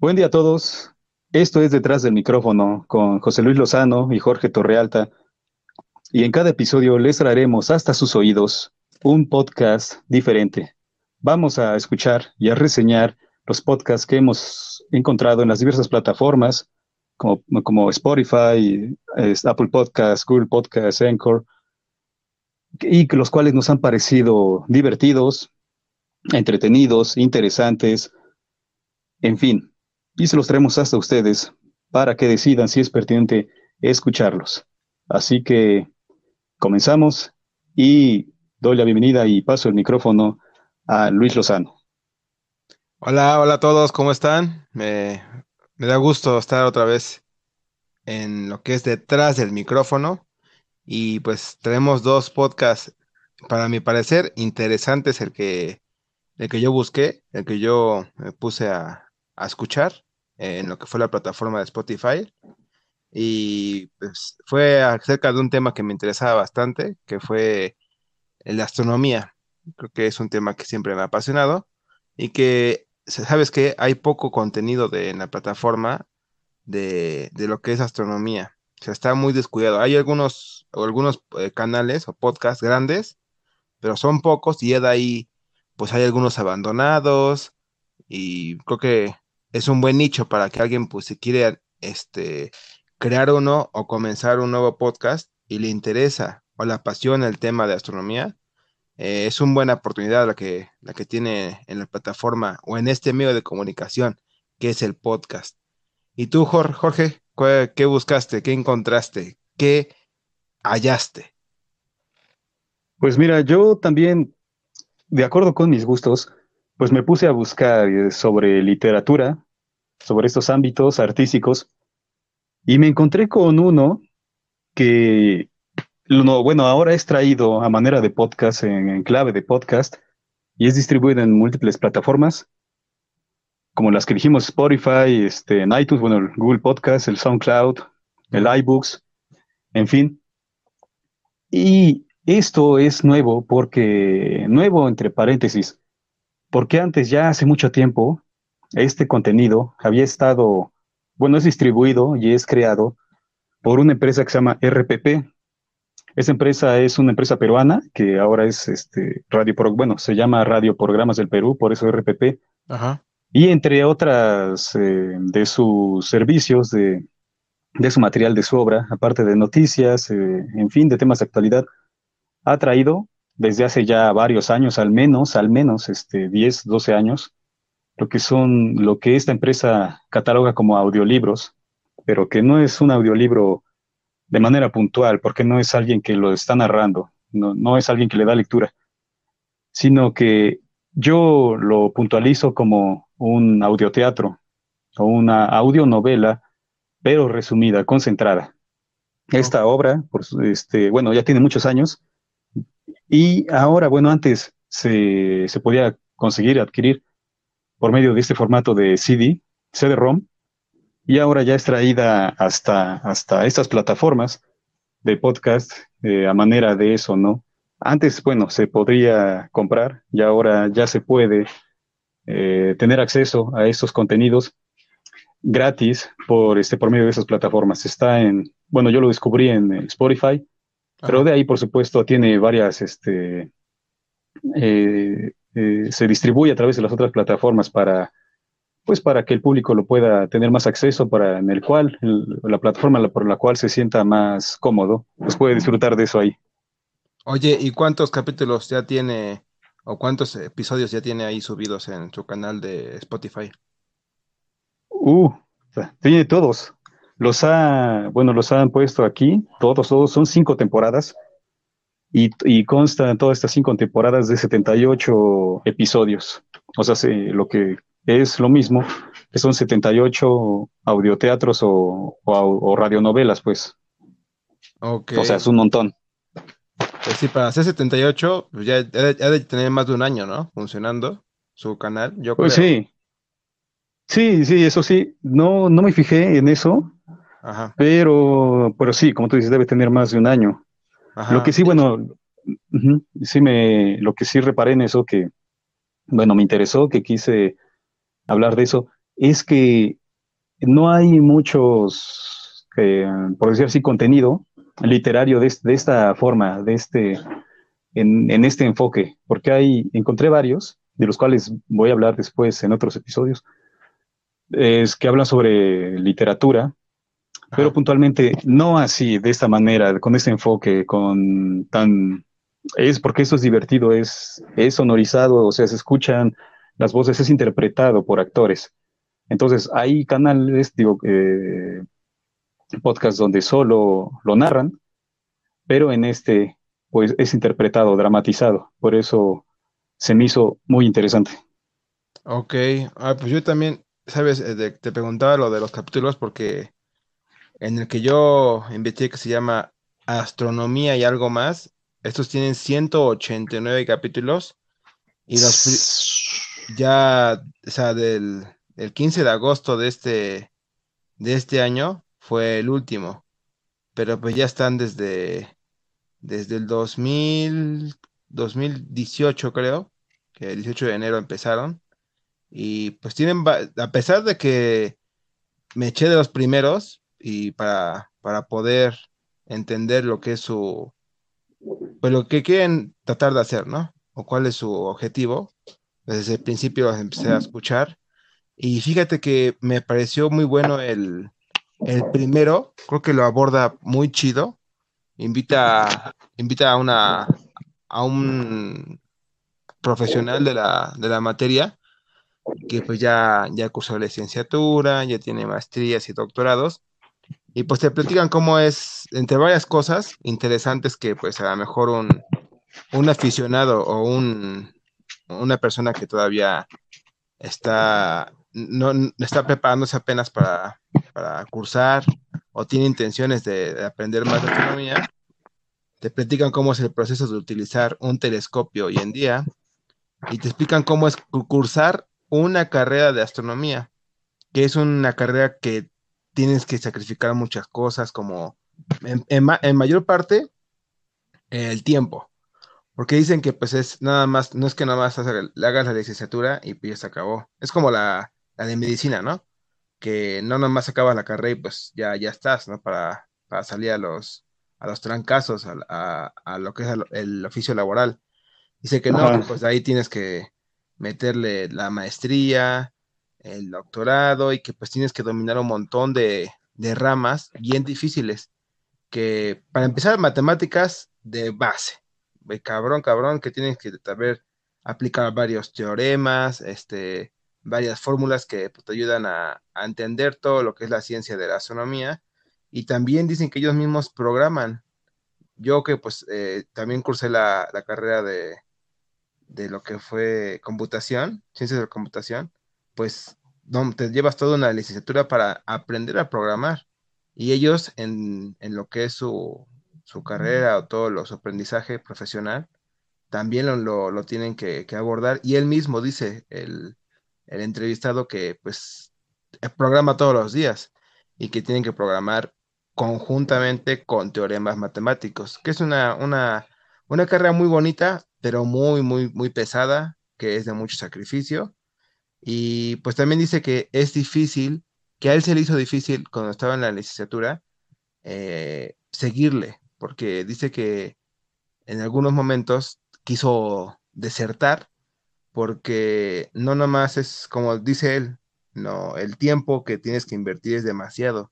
Buen día a todos. Esto es Detrás del micrófono con José Luis Lozano y Jorge Torrealta. Y en cada episodio les traeremos hasta sus oídos un podcast diferente. Vamos a escuchar y a reseñar los podcasts que hemos encontrado en las diversas plataformas como, Spotify, Apple Podcasts, Google Podcasts, Anchor, y los cuales nos han parecido divertidos, entretenidos, interesantes, en fin, y se los traemos hasta ustedes para que decidan si es pertinente escucharlos. Así que comenzamos y doy la bienvenida y paso el micrófono a Luis Lozano. Hola, hola a todos, ¿cómo están? Me, me da gusto estar otra vez en lo que es detrás del micrófono y pues tenemos dos podcasts, para mi parecer, interesantes, el que, el que yo busqué, el que yo me puse a, a escuchar en lo que fue la plataforma de Spotify. Y pues fue acerca de un tema que me interesaba bastante, que fue la astronomía. Creo que es un tema que siempre me ha apasionado y que, sabes que hay poco contenido de, en la plataforma de, de lo que es astronomía. O sea, está muy descuidado. Hay algunos, algunos eh, canales o podcasts grandes, pero son pocos y de ahí, pues hay algunos abandonados y creo que es un buen nicho para que alguien, pues, si quiere este, crear uno o comenzar un nuevo podcast y le interesa o le apasiona el tema de astronomía, eh, es una buena oportunidad la que, la que tiene en la plataforma o en este medio de comunicación que es el podcast. ¿Y tú, Jorge, qué buscaste? ¿Qué encontraste? ¿Qué hallaste? Pues mira, yo también, de acuerdo con mis gustos, pues me puse a buscar eh, sobre literatura, sobre estos ámbitos artísticos, y me encontré con uno que, bueno, ahora es traído a manera de podcast, en, clave de podcast, y es distribuido en múltiples plataformas, como las que dijimos, Spotify, este, en iTunes, bueno, el Google Podcast, el SoundCloud, el iBooks, en fin. Y esto es nuevo porque, nuevo entre paréntesis, porque antes, ya hace mucho tiempo, este contenido había estado, bueno, es distribuido y es creado por una empresa que se llama RPP. Esa empresa es una empresa peruana que ahora es este Radio bueno, se llama Radio Programas del Perú, por eso RPP. Ajá. Y entre otras eh, de sus servicios, de, de, su material, de su obra, aparte de noticias, eh, en fin, de temas de actualidad, ha traído desde hace ya varios años, al menos, al menos este, 10, 12 años, lo que son, lo que esta empresa cataloga como audiolibros, pero que no es un audiolibro de manera puntual, porque no es alguien que lo está narrando, no, no es alguien que le da lectura, sino que yo lo puntualizo como un audioteatro o una audionovela, pero resumida, concentrada. Esta obra, por, este, bueno, ya tiene muchos años, y ahora, bueno, antes se, podía conseguir, adquirir por medio de este formato de CD, CD-ROM, y ahora ya es traída hasta, hasta estas plataformas de podcast eh, a manera de eso, ¿no? Antes, bueno, se podría comprar y ahora ya se puede eh, tener acceso a estos contenidos gratis por, este, por medio de esas plataformas. Está en, bueno, yo lo descubrí en Spotify, pero de ahí, por supuesto, tiene varias, este, eh, eh, se distribuye a través de las otras plataformas para, pues para que el público lo pueda tener más acceso, para en el cual, la plataforma por la cual se sienta más cómodo, pues puede disfrutar de eso ahí. Oye, ¿y cuántos capítulos ya tiene o cuántos episodios ya tiene ahí subidos en su canal de Spotify? Uh, tiene todos. Los ha, bueno, los han puesto aquí, todos, todos, son cinco temporadas y, y constan todas estas cinco temporadas de 78 episodios. O sea, lo que es lo mismo, que son 78 audioteatros o, o, radionovelas, pues. Okay. O sea, es un montón. Pues sí, para hacer 78, pues ya ha de, tener más de un año, ¿no? Funcionando su canal, yo Pues sí. Sí, sí, eso sí. No, no me fijé en eso, pero, pero sí, como tú dices, debe tener más de un año. Lo que sí, bueno, sí me, lo que sí reparé en eso que, bueno, me interesó, que quise hablar de eso, es que no hay muchos, eh, por decir así, contenido literario de, de esta forma, de este, en, en, este enfoque, porque hay, encontré varios, de los cuales voy a hablar después en otros episodios, es que hablan sobre literatura, pero puntualmente no así, de esta manera, con este enfoque, con tan... Es porque eso es divertido, es, es sonorizado, o sea, se escuchan las voces, es interpretado por actores. Entonces, hay canales, digo, eh, podcasts donde solo lo narran, pero en este, pues es interpretado, dramatizado. Por eso se me hizo muy interesante. Ok, ah, pues yo también, sabes, eh, te preguntaba lo de los capítulos porque en el que yo investigué que se llama Astronomía y algo más, estos tienen 189 capítulos y los ya, o sea, del el 15 de agosto de este, de este año fue el último, pero pues ya están desde, desde el 2000, 2018 creo, que el 18 de enero empezaron, y pues tienen, a pesar de que me eché de los primeros y para, para poder entender lo que es su, pues lo que quieren tratar de hacer, ¿no? O cuál es su objetivo. Desde el principio los empecé a escuchar y fíjate que me pareció muy bueno el, primero, creo que lo aborda muy chido. Invita, invita a una a un profesional de la, de la materia que pues ya, ya cursó la licenciatura, ya tiene maestrías y doctorados, y pues te platican cómo es, entre varias cosas interesantes que pues a lo mejor un, un aficionado o un, una persona que todavía está no, está preparándose apenas para, cursar o tiene intenciones de, aprender más de astronomía, te platican cómo es el proceso de utilizar un telescopio hoy en día y te explican cómo es cursar una carrera de astronomía, que es una carrera que tienes que sacrificar muchas cosas, como en mayor parte el tiempo. Porque dicen que pues es nada más, no es que nada más le hagas la licenciatura y pues ya se acabó. Es como la, la de medicina, ¿no? Que no nada más acabas la carrera y pues ya, ya estás, ¿no? Para, para salir a los, a los trancazos, a, a, lo que es el, oficio laboral. Dice que no, pues ahí tienes que meterle la maestría, el doctorado y que pues tienes que dominar un montón de, ramas bien difíciles. Que para empezar, matemáticas de base cabrón, cabrón, que tienes que saber aplicar varios teoremas, este, varias fórmulas que pues, te ayudan a, entender todo lo que es la ciencia de la astronomía. Y también dicen que ellos mismos programan. Yo que pues eh, también cursé la, carrera de, de, lo que fue computación, ciencias de la computación, pues no, te llevas toda una licenciatura para aprender a programar. Y ellos en, en lo que es su, su carrera o todo los aprendizaje profesional, también lo, tienen que, abordar. Y él mismo dice, el, entrevistado, que pues eh, programa todos los días y que tienen que programar conjuntamente con teoremas matemáticos, que es una, una, una carrera muy bonita, pero muy, muy, muy pesada, que es de mucho sacrificio. Y pues también dice que es difícil, que a él se le hizo difícil cuando estaba en la licenciatura, eh, seguirle, porque dice que en algunos momentos quiso desertar porque no nomás es como dice él, no, el tiempo que tienes que invertir es demasiado.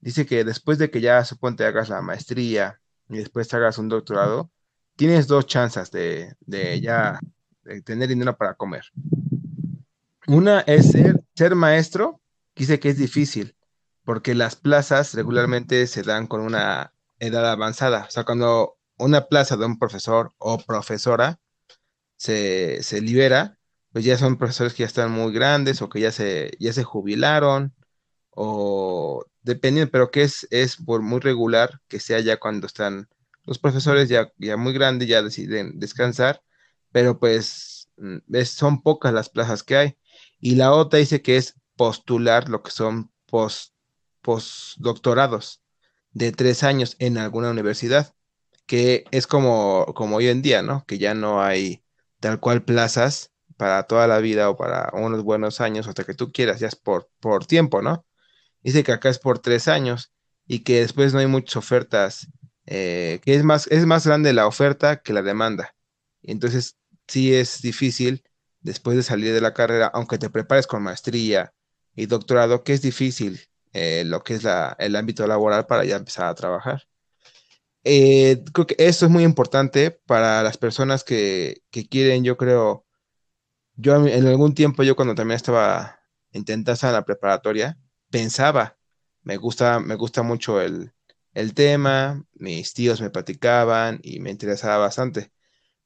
Dice que después de que ya suponte hagas la maestría y después hagas un doctorado, tienes dos chances de, ya tener dinero para comer. Una es ser, maestro, dice que es difícil, porque las plazas regularmente se dan con una edad avanzada. O sea, cuando una plaza de un profesor o profesora se, libera, pues ya son profesores que ya están muy grandes o que ya se, ya se jubilaron o dependiendo, pero que es, es por muy regular que sea ya cuando están los profesores ya, ya muy grandes, ya deciden descansar, pero pues mm, son pocas las plazas que hay. Y la otra dice que es postular lo que son post, postdoctorados de tres años en alguna universidad, que es como, como hoy en día, ¿no? Que ya no hay tal cual plazas para toda la vida o para unos buenos años, hasta que tú quieras, ya es por, por tiempo, ¿no? Dice que acá es por tres años y que después no hay muchas ofertas, eh, que es más, es más grande la oferta que la demanda. Entonces, sí es difícil después de salir de la carrera, aunque te prepares con maestría y doctorado, que es difícil eh, lo que es el ámbito laboral para ya empezar a trabajar. Eh, creo que eso es muy importante para las personas que, quieren, yo creo, yo en algún tiempo, yo cuando también estaba intentando la preparatoria, pensaba, me gusta, me gusta mucho el, el tema, mis tíos me platicaban y me interesaba bastante.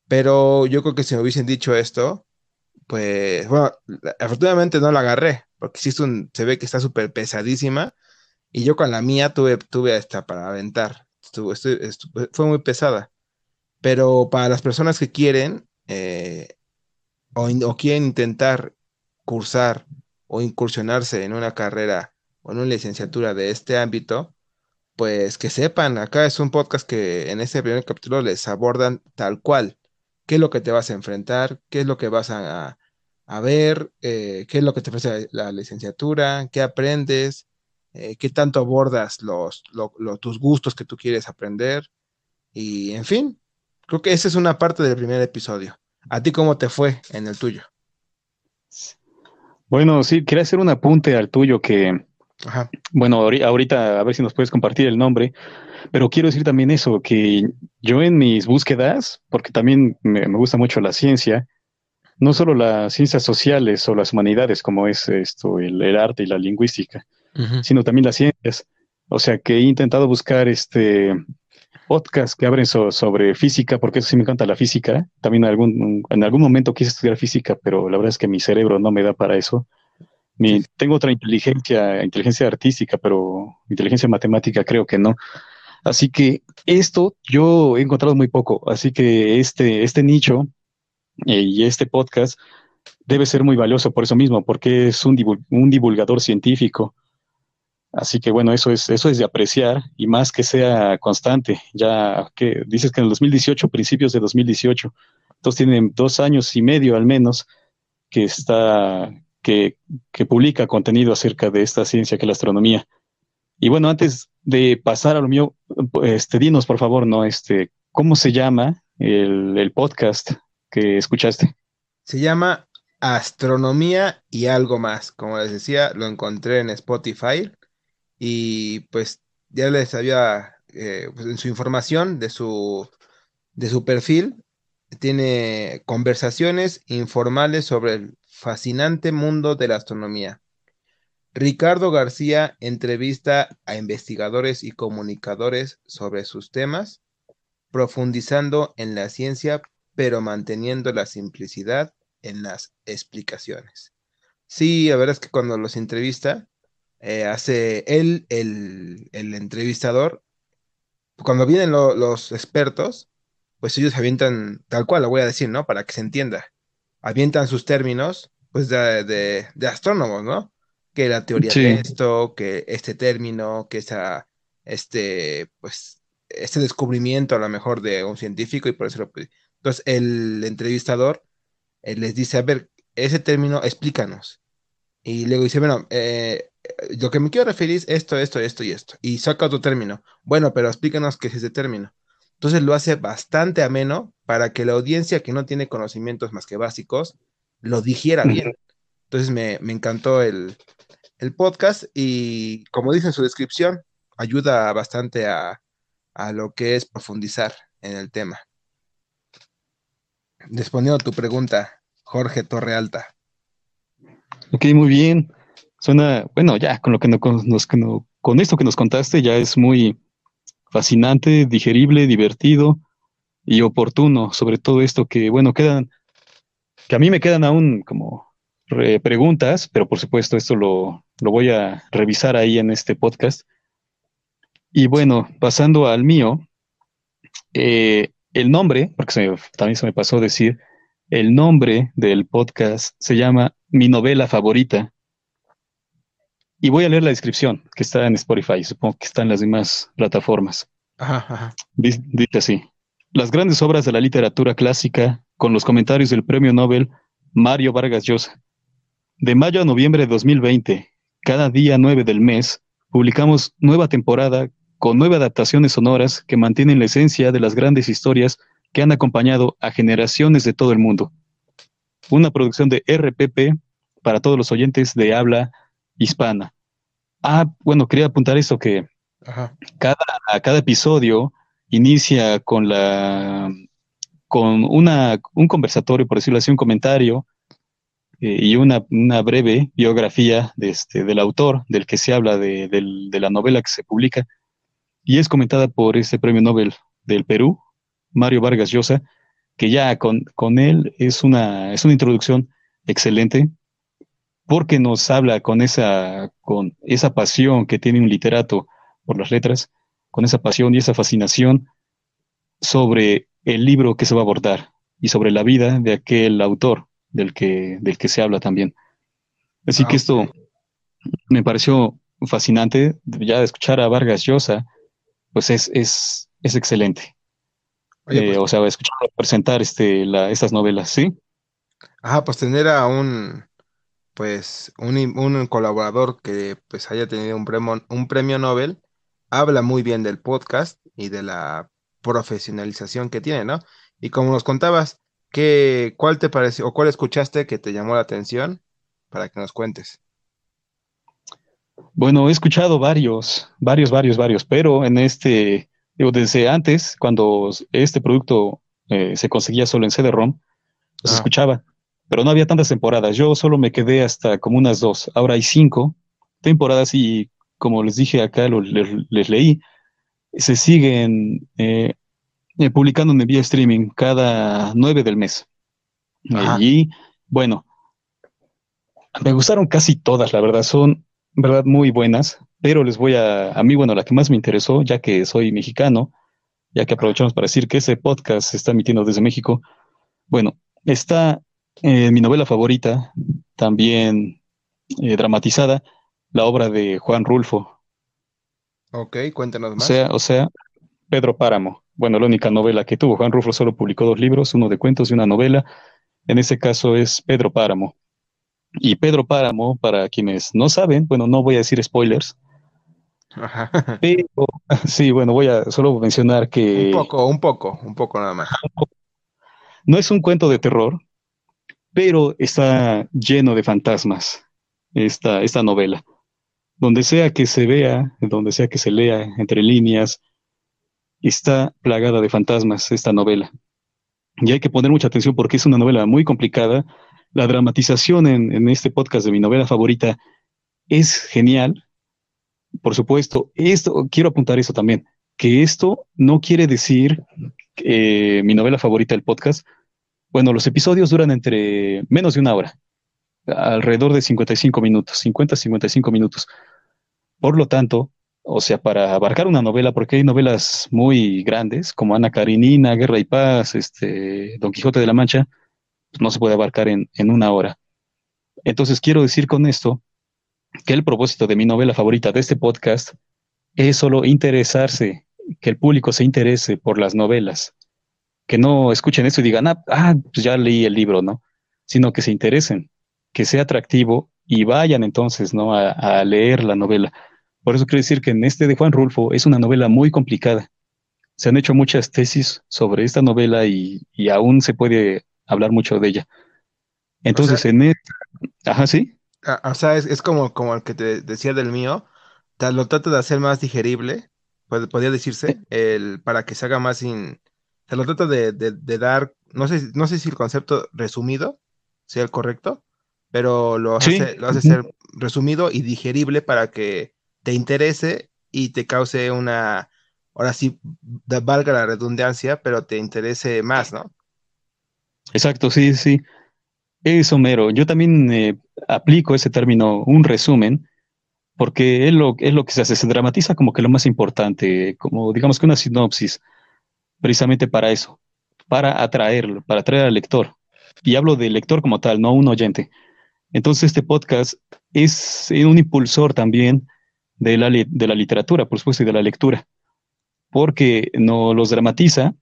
Pero yo creo que si me hubiesen dicho esto, pues, bueno, afortunadamente no la agarré, porque un, se ve que está súper pesadísima, y yo con la mía tuve, tuve hasta para aventar, fue muy pesada. Pero para las personas que quieren eh, o, o, quieren intentar cursar o incursionarse en una carrera o en una licenciatura de este ámbito, pues que sepan, acá es un podcast que en este primer capítulo les abordan tal cual qué es lo que te vas a enfrentar, qué es lo que vas a, ver, eh, qué es lo que te ofrece la, licenciatura, qué aprendes, eh, qué tanto abordas los, tus gustos que tú quieres aprender. Y en fin, creo que esa es una parte del primer episodio. ¿A ti cómo te fue en el tuyo? Bueno, sí, quería hacer un apunte al tuyo que, bueno, ahorita a ver si nos puedes compartir el nombre, pero quiero decir también eso, que yo en mis búsquedas, porque también me, gusta mucho la ciencia, no solo las ciencias sociales o las humanidades, como es esto, el, arte y la lingüística, sino también las ciencias. O sea que he intentado buscar este podcasts que abren sobre física, porque eso sí me encanta la física. También algún, en algún momento quise estudiar física, pero la verdad es que mi cerebro no me da para eso tengo otra inteligencia, inteligencia artística, pero inteligencia matemática creo que no. Así que esto yo he encontrado muy poco. Así que este, este nicho eh, y este podcast debe ser muy valioso por eso mismo, porque es un, un divulgador científico. Así que bueno, eso es, eso es de apreciar y más que sea constante. Ya que dices que en el 2018, principios de 2018, entonces tienen dos años y medio al menos que está, que, publica contenido acerca de esta ciencia que es la astronomía. Y bueno, antes de pasar a lo mío, este, dinos por favor, ¿no? Este, ¿cómo se llama el, el podcast que escuchaste? Se llama Astronomía y algo más. Como les decía, lo encontré en Spotify y pues ya les había, eh, pues, en su información de su, de su perfil, tiene conversaciones informales sobre el fascinante mundo de la astronomía. Ricardo García entrevista a investigadores y comunicadores sobre sus temas, profundizando en la ciencia, pero manteniendo la simplicidad en las explicaciones. Sí, la verdad es que cuando los entrevista, eh, hace él, el, entrevistador, cuando vienen los expertos, pues ellos avientan tal cual, lo voy a decir, ¿no? Para que se entienda. Avientan sus términos pues de, astrónomos, ¿no? Que la teoría de esto, que este término, que esa, este, pues, este descubrimiento a lo mejor de un científico y por eso lo Entonces el entrevistador eh, les dice, a ver, ese término, explícanos. Y luego dice, bueno, eh, lo que me quiero referir es esto, esto, esto y esto. Y saca otro término. Bueno, pero explícanos qué es ese término. Entonces lo hace bastante ameno para que la audiencia que no tiene conocimientos más que básicos lo dijera bien. Entonces me, encantó el, podcast y como dice en su descripción, ayuda bastante a, lo que es profundizar en el tema. Respondiendo a tu pregunta, Jorge Torrealta. Ok, muy bien. Suena, bueno, ya con lo que nos, con esto que nos contaste ya es muy fascinante, digerible, divertido y oportuno, sobre todo esto que, bueno, quedan que a mí me quedan aún como preguntas, pero por supuesto esto lo, voy a revisar ahí en este podcast. Y bueno, pasando al mío, eh, el nombre, porque también se me pasó decir, el nombre del podcast se llama Mi novela favorita. Y voy a leer la descripción que está en Spotify, supongo que está en las demás plataformas. Ajá, Dice así. Las grandes obras de la literatura clásica con los comentarios del premio Nobel Mario Vargas Llosa. De mayo a noviembre de 2020, cada día 9 del mes, publicamos nueva temporada con nueve adaptaciones sonoras que mantienen la esencia de las grandes historias que han acompañado a generaciones de todo el mundo. Una producción de RPP para todos los oyentes de habla hispana. Ah, bueno, quería apuntar esto que Cada, cada episodio inicia con la con una, un conversatorio, por decirlo así, un comentario eh, y una, una, breve biografía de este, del autor, del que se habla de, de, la novela que se publica, y es comentada por este premio Nobel del Perú, Mario Vargas Llosa, que ya con, con él es una, es una introducción excelente, porque nos habla con esa, con esa pasión que tiene un literato por las letras, con esa pasión y esa fascinación sobre el libro que se va a abordar y sobre la vida de aquel autor del que, del que se habla también. Así que ah, esto me pareció fascinante, ya escuchar a Vargas Llosa, pues es, es, es excelente. Eh, pues o sea, escuchar presentar este, la, estas novelas, ¿sí? Ajá, pues tener a un, pues, un, un colaborador que pues haya tenido un premio, un premio Nobel, habla muy bien del podcast y de la profesionalización que tiene, ¿no? Y como nos contabas, ¿qué, ¿cuál te pareció o cuál escuchaste que te llamó la atención para que nos cuentes? Bueno, he escuchado varios, varios, varios, varios, pero en este, digo, desde antes, cuando este producto eh, se conseguía solo en CD-ROM, los ah. escuchaba, pero no había tantas temporadas. Yo solo me quedé hasta como unas dos. Ahora hay cinco temporadas y, como les dije acá, les leí, se siguen eh, eh, publicando en vía streaming cada 9 del mes. Y bueno, me gustaron casi todas, la verdad, son verdad muy buenas, pero les voy a, a mí, bueno, la que más me interesó, ya que soy mexicano, ya que aprovechamos para decir que ese podcast se está emitiendo desde México. Bueno, está eh, mi novela favorita, también dramatizada, la obra de Juan Rulfo, Ok, cuéntanos más. O sea, o sea, Pedro Páramo. Bueno, la única novela que tuvo. Juan Rufo solo publicó dos libros, uno de cuentos y una novela. En ese caso es Pedro Páramo. Y Pedro Páramo, para quienes no saben, bueno, no voy a decir spoilers. Ajá. Pero, sí, bueno, voy a solo mencionar que... Un poco, un poco, un poco nada más. No es un cuento de terror, pero está lleno de fantasmas esta, esta novela donde sea que se vea, donde sea que se lea entre líneas, está plagada de fantasmas esta novela. Y hay que poner mucha atención porque es una novela muy complicada. La dramatización en, este podcast de mi novela favorita es genial. Por supuesto, esto, quiero apuntar eso también, que esto no quiere decir que mi novela favorita del podcast. Bueno, los episodios duran entre menos de una hora, alrededor de 55 minutos, 50-55 minutos. Por lo tanto, o sea, para abarcar una novela, porque hay novelas muy grandes, como Ana Karenina, Guerra y Paz, este, Don Quijote de la Mancha, pues no se puede abarcar en, en una hora. Entonces, quiero decir con esto que el propósito de mi novela favorita de este podcast es solo interesarse, que el público se interese por las novelas, que no escuchen esto y digan, ah, ah pues ya leí el libro, ¿no? Sino que se interesen, que sea atractivo y vayan entonces, ¿no? a leer la novela. Por eso quiero decir que en este de Juan Rulfo es una novela muy complicada. Se han hecho muchas tesis sobre esta novela y, aún se puede hablar mucho de ella. Entonces, en esta... Ajá, sí. Ah, o sea, es, como, como el que te decía del mío. Lo trato de hacer más digerible, podría decirse, el, para que se haga más sin... Se lo trato de, dar, no sé, no sé si el concepto resumido sea el correcto, pero lo hace, lo hace ser resumido y digerible para que te interese y te cause una, ahora sí, valga la redundancia, pero te interese más, ¿no? Exacto, sí, sí. Eso, mero. Yo también eh, aplico ese término, un resumen, porque es lo, es lo que se hace, se dramatiza como que lo más importante, como digamos que una sinopsis, precisamente para eso, para atraerlo, para atraer al lector. Y hablo del lector como tal, no un oyente. Entonces este podcast es un impulsor también de la, de la literatura, por supuesto, y de la lectura, porque no los dramatiza,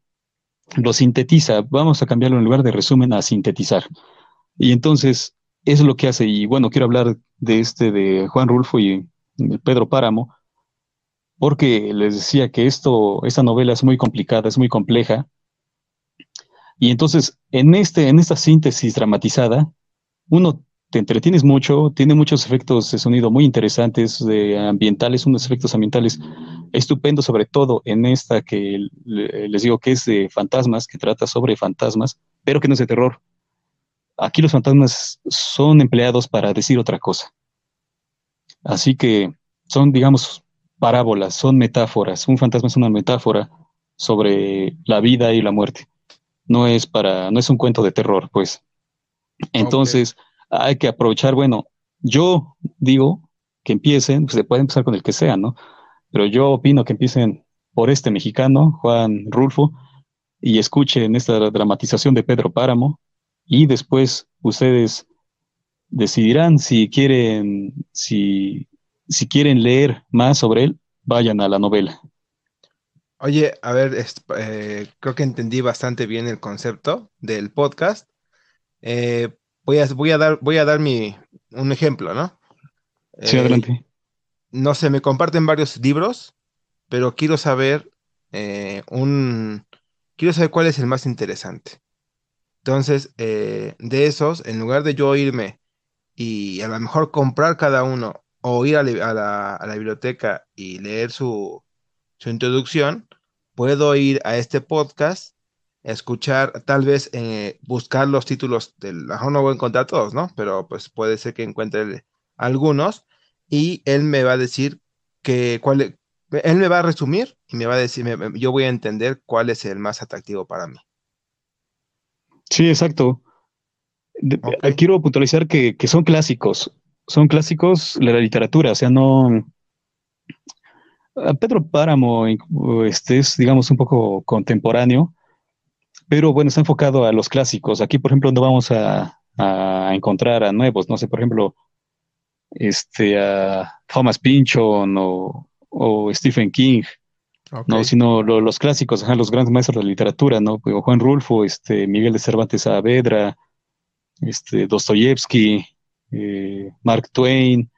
los sintetiza, vamos a cambiarlo en lugar de resumen a sintetizar. Y entonces, es lo que hace. Y bueno, quiero hablar de este de Juan Rulfo y Pedro Páramo, porque les decía que esto, esta novela es muy complicada, es muy compleja. Y entonces, en, este, en esta síntesis dramatizada, uno te entretienes mucho, tiene muchos efectos de sonido muy interesantes, de ambientales, unos efectos ambientales estupendos, sobre todo en esta que les digo que es de fantasmas, que trata sobre fantasmas, pero que no es de terror. Aquí los fantasmas son empleados para decir otra cosa. Así que son, digamos, parábolas, son metáforas. Un fantasma es una metáfora sobre la vida y la muerte. No es para, no es un cuento de terror, pues. Entonces, hay que aprovechar, bueno, yo digo que empiecen, pues se puede empezar con el que sea, ¿no? Pero yo opino que empiecen por este mexicano, Juan Rulfo, y escuchen esta dramatización de Pedro Páramo, y después ustedes decidirán si quieren, si, si quieren leer más sobre él, vayan a la novela. Oye, a ver, eh, creo que entendí bastante bien el concepto del podcast. Eh, voy a, voy a dar, voy a dar mi, un ejemplo, ¿no? Sí, Eh, adelante. no sé, me comparten varios libros, pero quiero saber eh, un, quiero saber cuál es el más interesante. Entonces, eh, de esos, en lugar de yo irme y a lo mejor comprar cada uno o ir a, li- a la, a la biblioteca y leer su, su introducción, puedo ir a este podcast, escuchar, tal vez eh, buscar los títulos del, a lo mejor no voy a encontrar todos, ¿no? Pero pues puede ser que encuentre algunos y él me va a decir que cuál, él me va a resumir y me va a decir, me- yo voy a entender cuál es el más atractivo para mí. Sí, exacto. De- eh, quiero puntualizar que, que son clásicos, son clásicos de la literatura, o sea, no... a Pedro Páramo inc- este, es, digamos, un poco contemporáneo, pero bueno, está enfocado a los clásicos. Aquí, por ejemplo, no vamos a, a encontrar a nuevos, no sé, por ejemplo, este, a Thomas Pynchon o, o Stephen King, ¿no? Sino lo- los clásicos, ajá, los grandes maestros de la literatura, ¿no? Pues, Juan Rulfo, este, Miguel de Cervantes Saavedra, este, Dostoyevsky, eh, Mark Twain,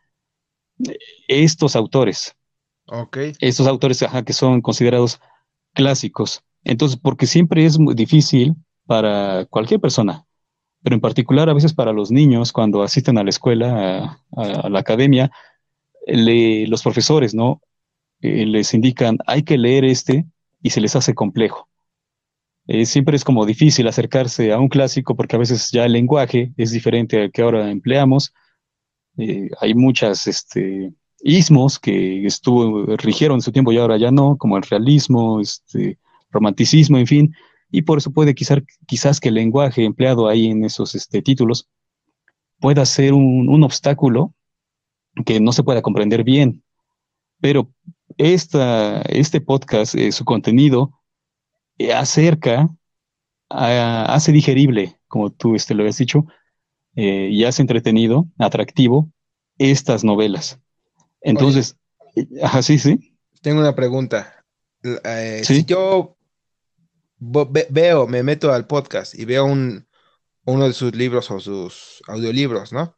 estos autores, ok, estos autores, ajá, que son considerados clásicos. Entonces, porque siempre es muy difícil para cualquier persona, pero en particular a veces para los niños cuando asisten a la escuela, a, la academia, los profesores, ¿no? Eh, les indican, hay que leer este y se les hace complejo. Eh, siempre es como difícil acercarse a un clásico porque a veces ya el lenguaje es diferente al que ahora empleamos. Eh, hay muchas este, ismos que estuvo, rigieron en su tiempo y ahora ya no, como el realismo, este, romanticismo, en fin. Y por eso puede quizás, quizás que el lenguaje empleado ahí en esos este, títulos pueda ser un, un obstáculo que no se pueda comprender bien. Pero esta, este podcast, eh, su contenido, eh, acerca, a- hace digerible, como tú este, lo habías dicho, eh, y hace entretenido, atractivo, estas novelas. Entonces, ajá, sí, sí, tengo una pregunta. Eh, si sí, yo ve- veo, me meto al podcast y veo un, uno de sus libros o sus audiolibros, ¿no?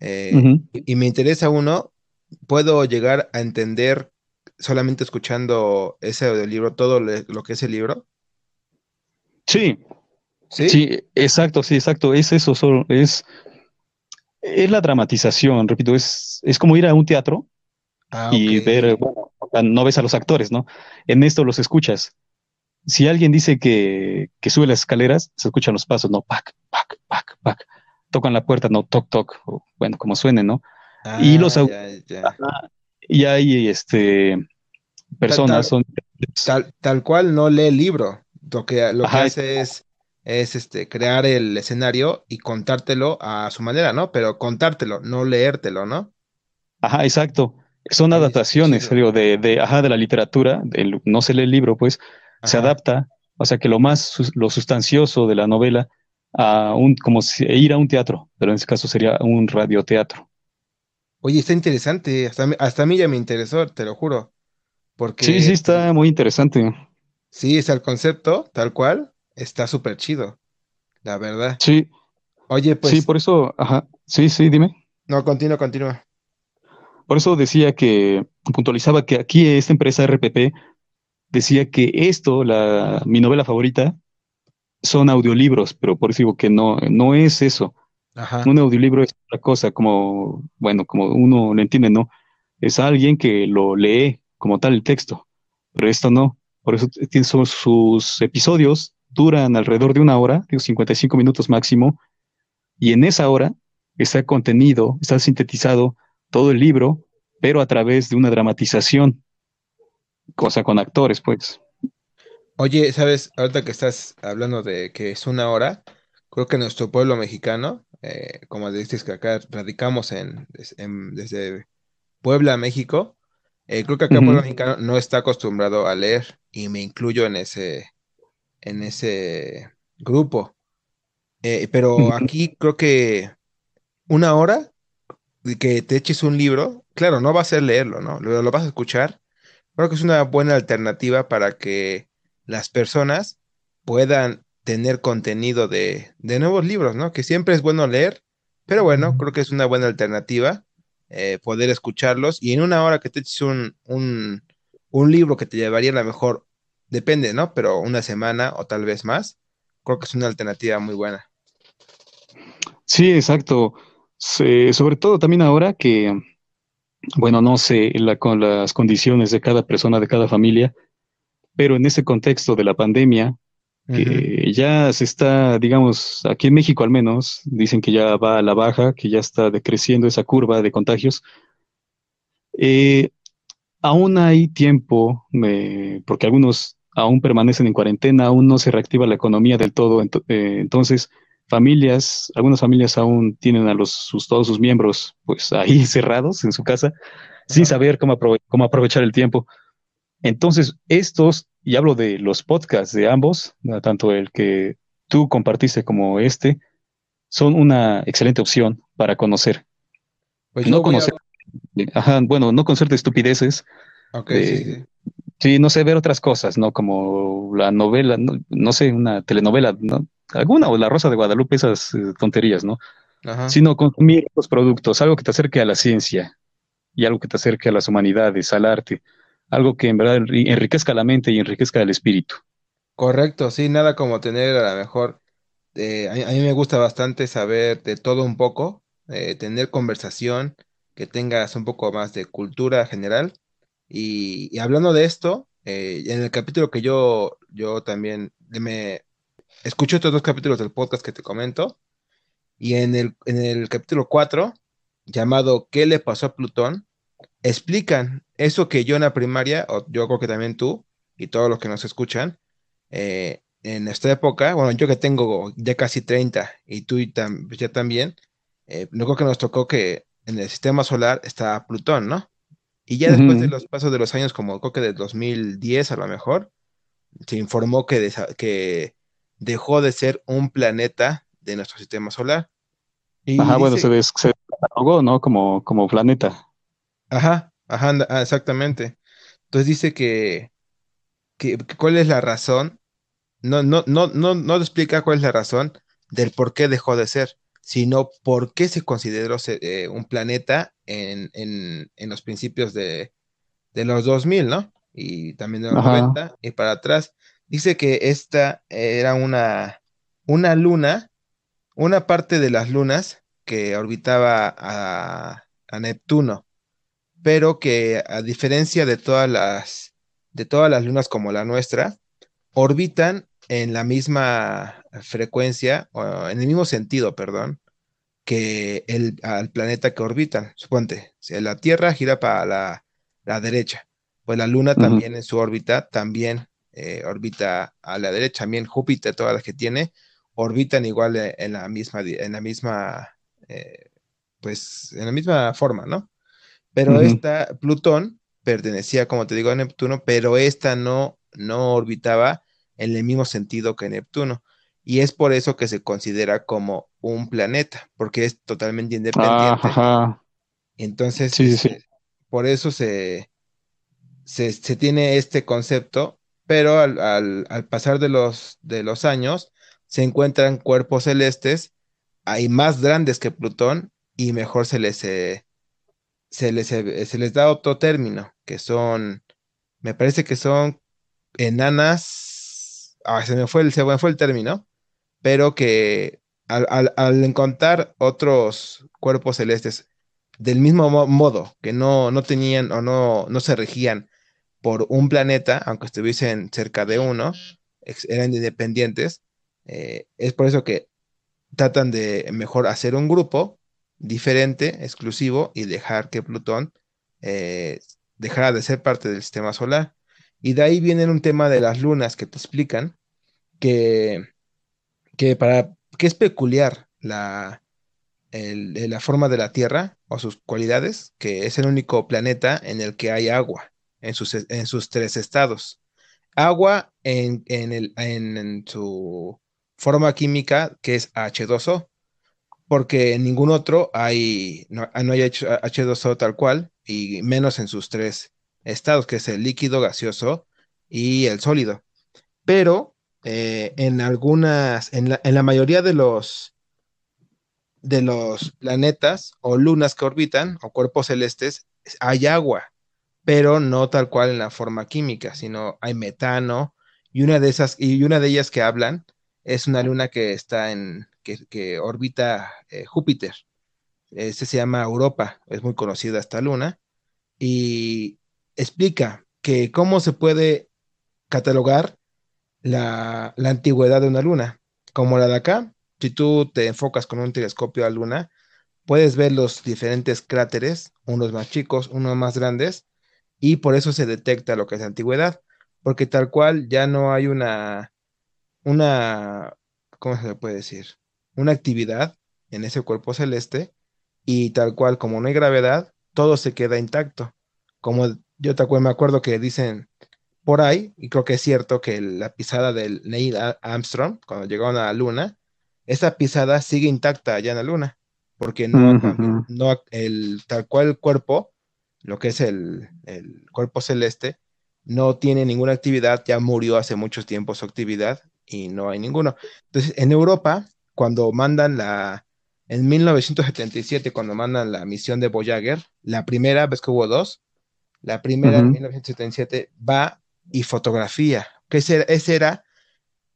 Eh, y, y me interesa uno, ¿puedo llegar a entender solamente escuchando ese audiolibro todo le- lo que es el libro? sí, ¿Sí? sí, exacto, sí, exacto, es eso, solo, es, es la dramatización, repito, es, es como ir a un teatro Ah, y ver, bueno, no ves a los actores, ¿no? En esto los escuchas. Si alguien dice que, que sube las escaleras, se escuchan los pasos, ¿no? Pac, pac, pac, pac. Tocan la puerta, no, toc, toc, o, bueno, como suene, ¿no? Y los Ah, au- ya, ya. y hay este personas, tal, son tal, tal cual no lee el libro. Lo que, lo que hace es, es este, crear el escenario y contártelo a su manera, ¿no? Pero contártelo, no leértelo, ¿no? ajá, exacto. Son adaptaciones, chido. digo, de, de, ajá, de la literatura, no se lee el libro, pues, se adapta, o sea que lo más, lo sustancioso de la novela a un, como si ir a un teatro, pero en este caso sería un radioteatro. Oye, está interesante. Hasta, a mí- hasta a mí ya me interesó, te lo juro. Sí, sí, Porque está muy interesante. sí, es el concepto, tal cual, está súper chido, la verdad. Sí, Oye, Sí, pues, por eso, ajá, sí, sí, dime. no, continúa, continúa. Por eso decía que, puntualizaba que aquí esta empresa RPP decía que esto, la, mi novela favorita, son audiolibros, pero por eso digo que no, no es eso. Ajá. Un audiolibro es otra cosa, como, bueno, como uno lo entiende, ¿no? Es alguien que lo lee como tal el texto, pero esto no. Por eso sus, sus episodios duran alrededor de una hora, digo, 55 minutos máximo, y en esa hora está contenido, está sintetizado todo el libro, pero a través de una dramatización, cosa con actores, pues. Oye, ¿sabes? Ahorita que estás hablando de que es una hora, creo que nuestro pueblo mexicano, eh, como dices que acá radicamos en, des- en- desde Puebla, México, eh, creo que acá el pueblo mexicano no está acostumbrado a leer y me incluyo en ese, en ese grupo. Eh, pero aquí creo que una hora de que te eches un libro, claro, no va a ser leerlo, ¿no? Lo, lo vas a escuchar. Creo que es una buena alternativa para que las personas puedan tener contenido de, de nuevos libros, ¿no? Que siempre es bueno leer, pero bueno, creo que es una buena alternativa eh, poder escucharlos y en una hora que te eches un, un, un libro que te llevaría a lo mejor, depende, ¿no? Pero una semana o tal vez más, creo que es una alternativa muy buena. Sí, exacto. Sobre todo también ahora que, bueno, no sé la- con las condiciones de cada persona, de cada familia, pero en ese contexto de la pandemia, que ya se está, digamos, aquí en México al menos, dicen que ya va a la baja, que ya está decreciendo esa curva de contagios. Eh, aún hay tiempo, eh, porque algunos aún permanecen en cuarentena, aún no se reactiva la economía del todo, eh, entonces familias, algunas familias aún tienen a los, sus, todos sus miembros pues ahí cerrados en su casa, sin saber cómo, aprove- cómo aprovechar el tiempo. Entonces, estos, y hablo de los podcasts de ambos, tanto el que tú compartiste como este, son una excelente opción para conocer. Pues No a... conocer, eh, ajá, bueno, no conocer de estupideces, Ok, sí, sí. Sí, no sé, ver otras cosas, ¿no? Como la novela, no, no sé, una telenovela, ¿no? Alguna, o La Rosa de Guadalupe, esas eh, tonterías, ¿no? Ajá. Sino consumir los productos, algo que te acerque a la ciencia y algo que te acerque a las humanidades, al arte, algo que en verdad enri- enriquezca la mente y enriquezca el espíritu. Correcto, sí, nada como tener a lo mejor, eh, a, mí a mí me gusta bastante saber de todo un poco, eh, tener conversación, que tengas un poco más de cultura general. Y, hablando de esto, eh, en el capítulo que yo, yo también me escucho estos dos capítulos del podcast que te comento, y en el, en el capítulo 4 llamado ¿Qué le pasó a Plutón? explican eso que yo en la primaria, o yo creo que también tú y todos los que nos escuchan, eh, en esta época, bueno, yo que tengo ya casi 30 y tú y ya también, eh, yo creo que nos tocó que en el sistema solar está Plutón, ¿no? Y ya después de los pasos de los años, como creo que de 2010 a lo mejor, se informó que, que dejó de ser un planeta de nuestro sistema solar. Y Ajá, bueno, se, des- se ¿no? Como, como planeta. ajá, ajá, ah, exactamente. Entonces dice que, que, que cuál es la razón no, no, no, no, no explica cuál es la razón del por qué dejó de ser, sino por qué se consideró eh, un planeta en, en, en los principios de, de los 2000, ¿no? Y también de los Ajá. 90 y para atrás. Dice que esta era una, una luna, una parte de las lunas que orbitaba a, a Neptuno, pero que a diferencia de todas las, de todas las lunas como la nuestra, orbitan en la misma frecuencia, o en el mismo sentido, perdón, que el, al planeta que orbitan. Suponte, si la Tierra gira para la, la derecha, pues la Luna también en su órbita también eh, orbita a la derecha. También Júpiter, todas las que tiene, orbitan igual eh, en la misma, en la misma, eh, pues en la misma forma, ¿no? Pero esta, Plutón, pertenecía, como te digo, a Neptuno, pero esta no, no orbitaba en el mismo sentido que Neptuno. Y es por eso que se considera como un planeta, porque es totalmente independiente. ajá. Entonces, Sí, sí, sí. este, por eso se, se, se tiene este concepto, pero al, al- al pasar de los, de los años, se encuentran cuerpos celestes hay más grandes que Plutón y mejor se les, eh, se les, eh, se les da otro término, que son, me parece que son enanas, ah, se me fue el, se me fue el término, pero que al, al, encontrar otros cuerpos celestes del mismo modo, que no, no tenían o no, no se regían por un planeta, aunque estuviesen cerca de uno, eran independientes, eh, es por eso que tratan de mejor hacer un grupo diferente, exclusivo, y dejar que Plutón eh, dejara de ser parte del sistema solar. Y de ahí viene un tema de las lunas que te explican que, que para que es peculiar la, la forma de la Tierra o sus cualidades, que es el único planeta en el que hay agua en sus, en sus tres estados. Agua en, el, en su forma química que es H2O, porque en ningún otro hay, no, hay H2O tal cual, y menos en sus tres estados, que es el líquido, gaseoso y el sólido. Pero eh, en algunas, en la, en la, mayoría de los de los planetas o lunas que orbitan o cuerpos celestes hay agua, pero no tal cual en la forma química, sino hay metano y una de esas y una de ellas que hablan es una luna que está en que, orbita eh, Júpiter. Este se llama Europa, es muy conocida esta luna y explica que cómo se puede catalogar la, antigüedad de una luna, como la de acá, si tú te enfocas con un telescopio a la luna, puedes ver los diferentes cráteres, unos más chicos, unos más grandes, y por eso se detecta lo que es antigüedad, porque tal cual ya no hay una, una, ¿cómo se puede decir? Una actividad en ese cuerpo celeste, y tal cual como no hay gravedad, todo se queda intacto. Como yo me acuerdo que dicen por ahí, y creo que es cierto que la pisada del Neil Armstrong, cuando llegaron a la luna, esa pisada sigue intacta allá en la luna, porque no, no el tal cual el cuerpo, lo que es el, cuerpo celeste, no tiene ninguna actividad, ya murió hace mucho tiempo su actividad y no hay ninguno. Entonces, en Europa, cuando mandan la, en 1977, cuando mandan la misión de Voyager, la primera, vez que hubo dos, la primera en 1977 va y fotografía, que ese, ese era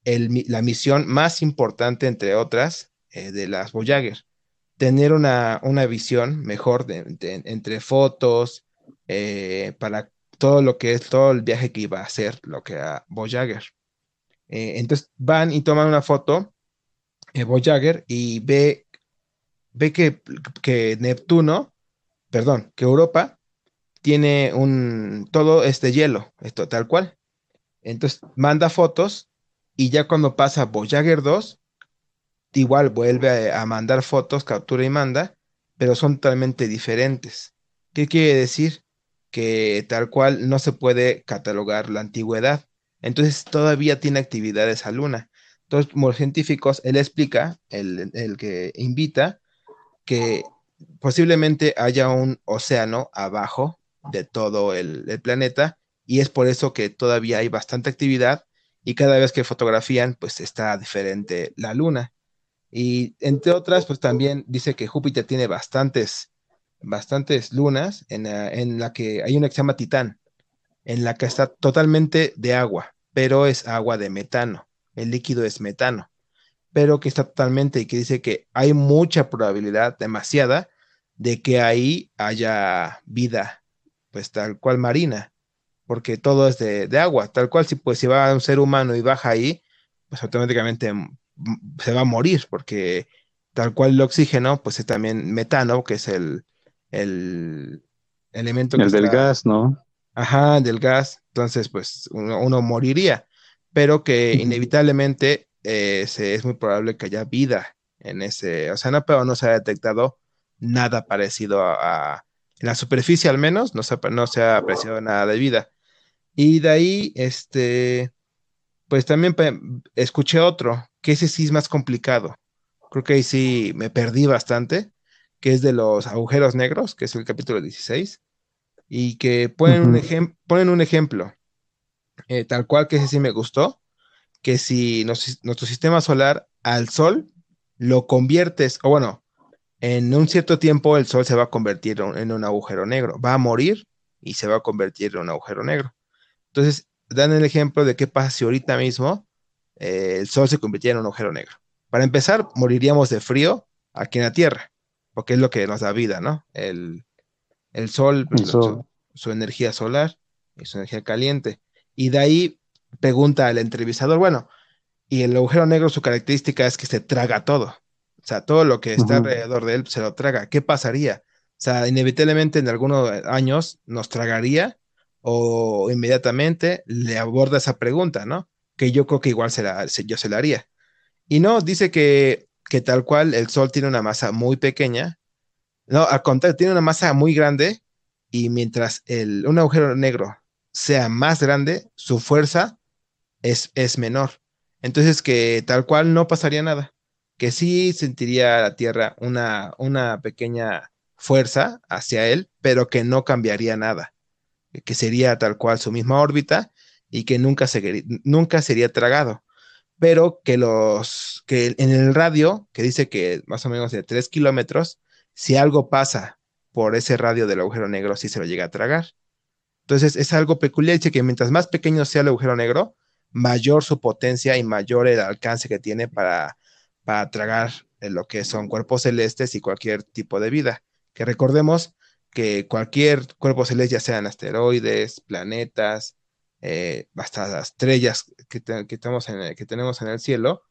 la misión más importante, entre otras, eh, de las Voyager. Tener una, visión mejor entre fotos, eh, para todo lo que es todo el viaje que iba a hacer, lo que a Voyager. Eh, entonces van y toman una foto, Voyager, y ve, ve que, que Neptuno, perdón, que Europa tiene un todo este hielo, esto tal cual. Entonces manda fotos y ya cuando pasa Voyager 2, igual vuelve a, mandar fotos, captura y manda, pero son totalmente diferentes. ¿Qué quiere decir? Que tal cual no se puede catalogar la antigüedad. Entonces todavía tiene actividades a Luna. Entonces, los científicos, él explica, el, el que invita, que posiblemente haya un océano abajo de todo el, planeta y es por eso que todavía hay bastante actividad y cada vez que fotografían, pues está diferente la luna. Y entre otras, pues también dice que Júpiter tiene bastantes, bastantes lunas en la, que hay una que se llama Titán, en la que está totalmente de agua, pero es agua de metano. El líquido es metano, pero que está totalmente y que dice que hay mucha probabilidad, demasiada, de que ahí haya vida, pues tal cual marina porque todo es de, agua, tal cual si pues si va un ser humano y baja ahí, pues automáticamente se va a morir, porque tal cual el oxígeno, pues es también metano, que es el, el elemento el del gas, ¿no? Ajá, del gas, entonces pues uno, moriría, pero que inevitablemente eh, es muy probable que haya vida en ese océano, pero no se ha detectado nada parecido a, en la superficie al menos, no se, no se ha apreciado nada de vida. Y de ahí, este, pues también escuché otro, que ese sí es más complicado. Creo que ahí sí me perdí bastante, que es de los agujeros negros, que es el capítulo 16, y que ponen, un, ponen un ejemplo, eh, tal cual que ese sí me gustó, que si nuestro sistema solar al Sol lo conviertes, o bueno, en un cierto tiempo el Sol se va a convertir en un agujero negro, va a morir y se va a convertir en un agujero negro. Entonces, dan el ejemplo de qué pasa si ahorita mismo eh, el Sol se convirtiera en un agujero negro. Para empezar, moriríamos de frío aquí en la Tierra, porque es lo que nos da vida, ¿no? El, Sol, pues, Su, energía solar y su energía caliente. Y de ahí pregunta al entrevistador, bueno, y el agujero negro, su característica es que se traga todo. O sea, todo lo que está alrededor de él se lo traga. ¿Qué pasaría? O sea, inevitablemente en algunos años nos tragaría o inmediatamente le aborda esa pregunta, ¿no? Que yo creo que igual se la, yo se la haría. Y no, dice que, que tal cual el Sol tiene una masa muy pequeña. No, al contrario, tiene una masa muy grande y mientras el, un agujero negro sea más grande, su fuerza es, es menor. Entonces que tal cual no pasaría nada, que sí sentiría la Tierra una, una pequeña fuerza hacia él, pero que no cambiaría nada, que sería tal cual su misma órbita y que nunca, nunca sería tragado, pero que los que en el radio, que dice que más o menos de 3 kilómetros, si algo pasa por ese radio del agujero negro, sí se lo llega a tragar. Entonces es algo peculiar, dice que mientras más pequeño sea el agujero negro, mayor su potencia y mayor el alcance que tiene para, para tragar lo que son cuerpos celestes y cualquier tipo de vida. Que recordemos que cualquier cuerpo celeste, ya sean asteroides, planetas, eh, hasta estrellas que, tenemos en el, cielo,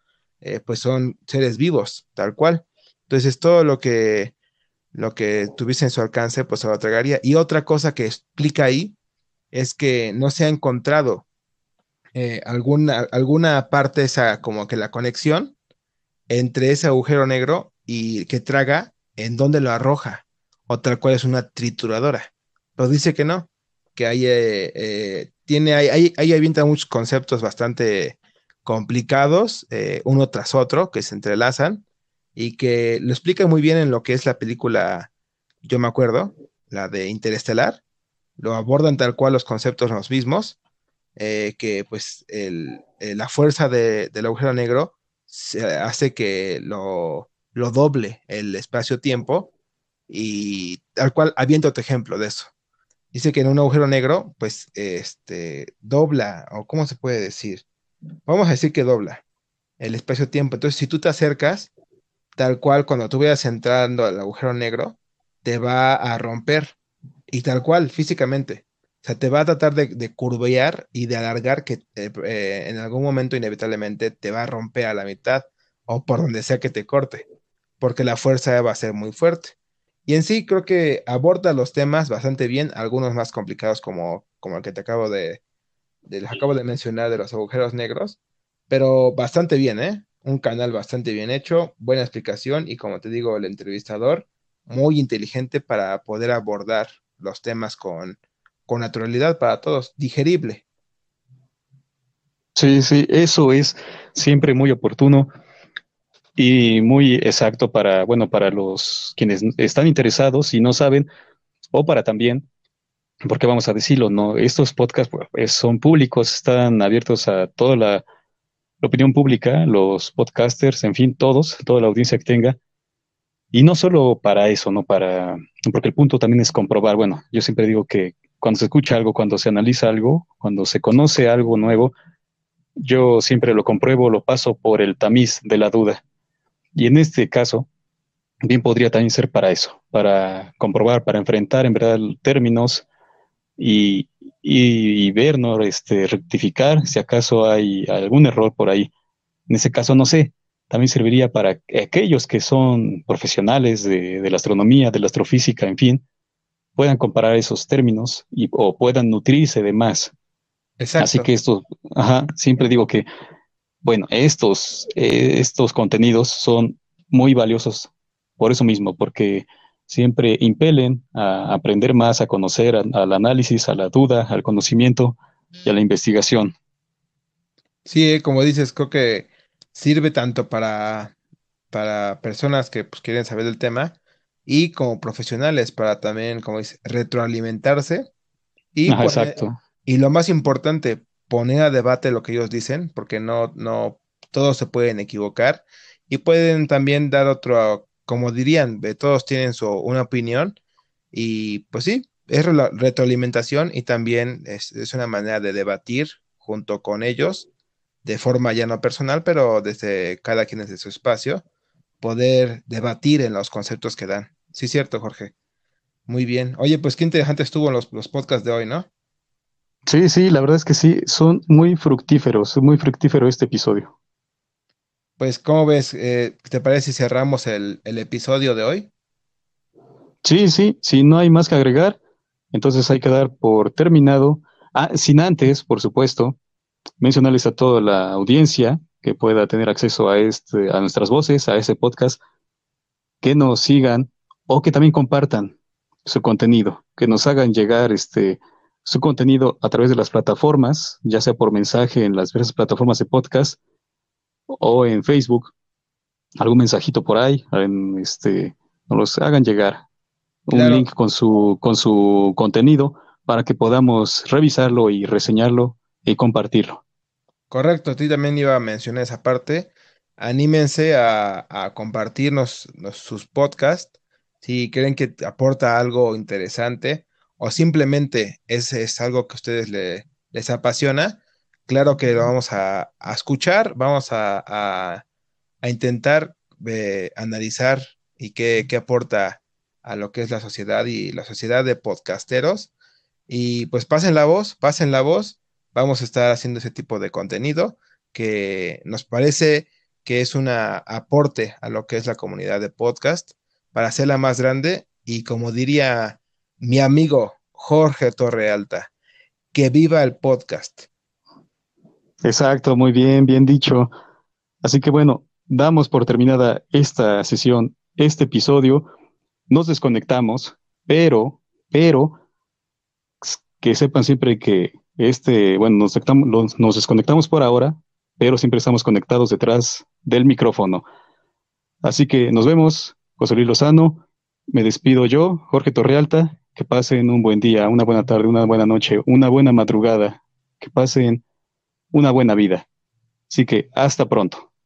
eh, pues son seres vivos, tal cual. Entonces, todo lo que, lo tuviese en su alcance, pues se lo tragaría. Y otra cosa que explica ahí es que no se ha encontrado eh, alguna, alguna parte, esa como que la conexión entre ese agujero negro y que traga en donde lo arroja o tal cual es una trituradora. Pero dice que no, que hay, eh, eh, tiene, ahí, ahí, avienta muchos conceptos bastante complicados, eh, uno tras otro, que se entrelazan y que lo explica muy bien en lo que es la película, yo me acuerdo, la de Interestelar, lo abordan tal cual los conceptos los mismos, que pues la fuerza del agujero negro hace que lo, lo doble el espacio-tiempo y tal cual aviento otro ejemplo de eso. Dice que en un agujero negro, pues, este, dobla, o cómo se puede decir, vamos a decir que dobla el espacio-tiempo. Entonces, si tú te acercas, tal cual cuando tú vayas entrando al agujero negro, te va a romper, y tal cual, físicamente. O sea, te va a tratar de, curvear y de alargar que eh, eh, en algún momento inevitablemente te va a romper a la mitad o por donde sea que te corte, porque la fuerza va a ser muy fuerte. Y en sí creo que aborda los temas bastante bien, algunos más complicados como, como el que te acabo de, les acabo de mencionar de los agujeros negros, pero bastante bien, ¿eh? Un canal bastante bien hecho, buena explicación y como te digo, el entrevistador muy inteligente para poder abordar los temas con, con naturalidad para todos, digerible. Sí, sí, eso es siempre muy oportuno y muy exacto para, bueno, para los quienes están interesados y no saben, o para también, porque vamos a decirlo, no, estos podcasts pues, son públicos, están abiertos a toda la, opinión pública, los podcasters, en fin, todos, toda la audiencia que tenga. Y no solo para eso, no para, porque el punto también es comprobar, bueno, yo siempre digo que cuando se escucha algo, cuando se analiza algo, cuando se conoce algo nuevo, yo siempre lo compruebo, lo paso por el tamiz de la duda. Y en este caso, bien podría también ser para eso, para comprobar, para enfrentar en verdad términos y, y, ver, ¿no? Este, rectificar si acaso hay algún error por ahí. En ese caso, no sé, también serviría para aquellos que son profesionales de, la astronomía, de la astrofísica, en fin, puedan comparar esos términos y, o puedan nutrirse de más. Exacto. Así que esto, ajá, siempre digo que bueno, estos, eh, estos contenidos son muy valiosos por eso mismo, porque siempre impelen a aprender más, a conocer, al análisis, a la duda, al conocimiento y a la investigación. Sí, eh, como dices, creo que sirve tanto para, para personas que pues, quieren saber del tema y como profesionales para también, como dices, retroalimentarse y, exacto. y lo más importante, poner a debate lo que ellos dicen, porque no, no, todos se pueden equivocar y pueden también dar otro, como dirían, todos tienen su, una opinión y pues sí, es retroalimentación y también es, es, una manera de debatir junto con ellos de forma ya no personal, pero desde cada quien desde su espacio, poder debatir en los conceptos que dan. Sí, cierto, Jorge. Muy bien. Oye, pues qué interesante estuvo los, los podcasts de hoy, ¿no? Sí, sí, la verdad es que sí, son muy fructíferos, muy fructífero este episodio. Pues, ¿cómo ves? Eh, ¿Te parece si cerramos el, el episodio de hoy? Sí, sí, si no hay más que agregar, entonces hay que dar por terminado. Ah, sin antes, por supuesto, mencionarles a toda la audiencia que pueda tener acceso a, este, a nuestras voces, a ese podcast, que nos sigan o que también compartan su contenido, que nos hagan llegar este, su contenido a través de las plataformas, ya sea por mensaje en las diversas plataformas de podcast o en Facebook, algún mensajito por ahí, en este, nos los hagan llegar un link con su, con su contenido para que podamos revisarlo y reseñarlo y compartirlo. Correcto, a ti también iba a mencionar esa parte. Anímense a, a compartirnos sus podcasts si creen que aporta algo interesante o simplemente es, es algo que a ustedes les apasiona, claro que lo vamos a, escuchar, vamos a, intentar eh, analizar y qué, qué aporta a lo que es la sociedad y la sociedad de podcasteros. Y pues pasen la voz, pasen la voz, vamos a estar haciendo ese tipo de contenido que nos parece que es un aporte a lo que es la comunidad de podcast para hacerla más grande y como diría mi amigo Jorge Torrealta, que viva el podcast. Exacto, muy bien, bien dicho. Así que bueno, damos por terminada esta sesión, este episodio. Nos desconectamos, pero, pero, que sepan siempre que este, bueno, nos, nos desconectamos por ahora, pero siempre estamos conectados detrás del micrófono. Así que nos vemos José Luis Lozano, me despido yo, Jorge Torrealta, que pasen un buen día, una buena tarde, una buena noche, una buena madrugada, que pasen una buena vida. Así que hasta pronto.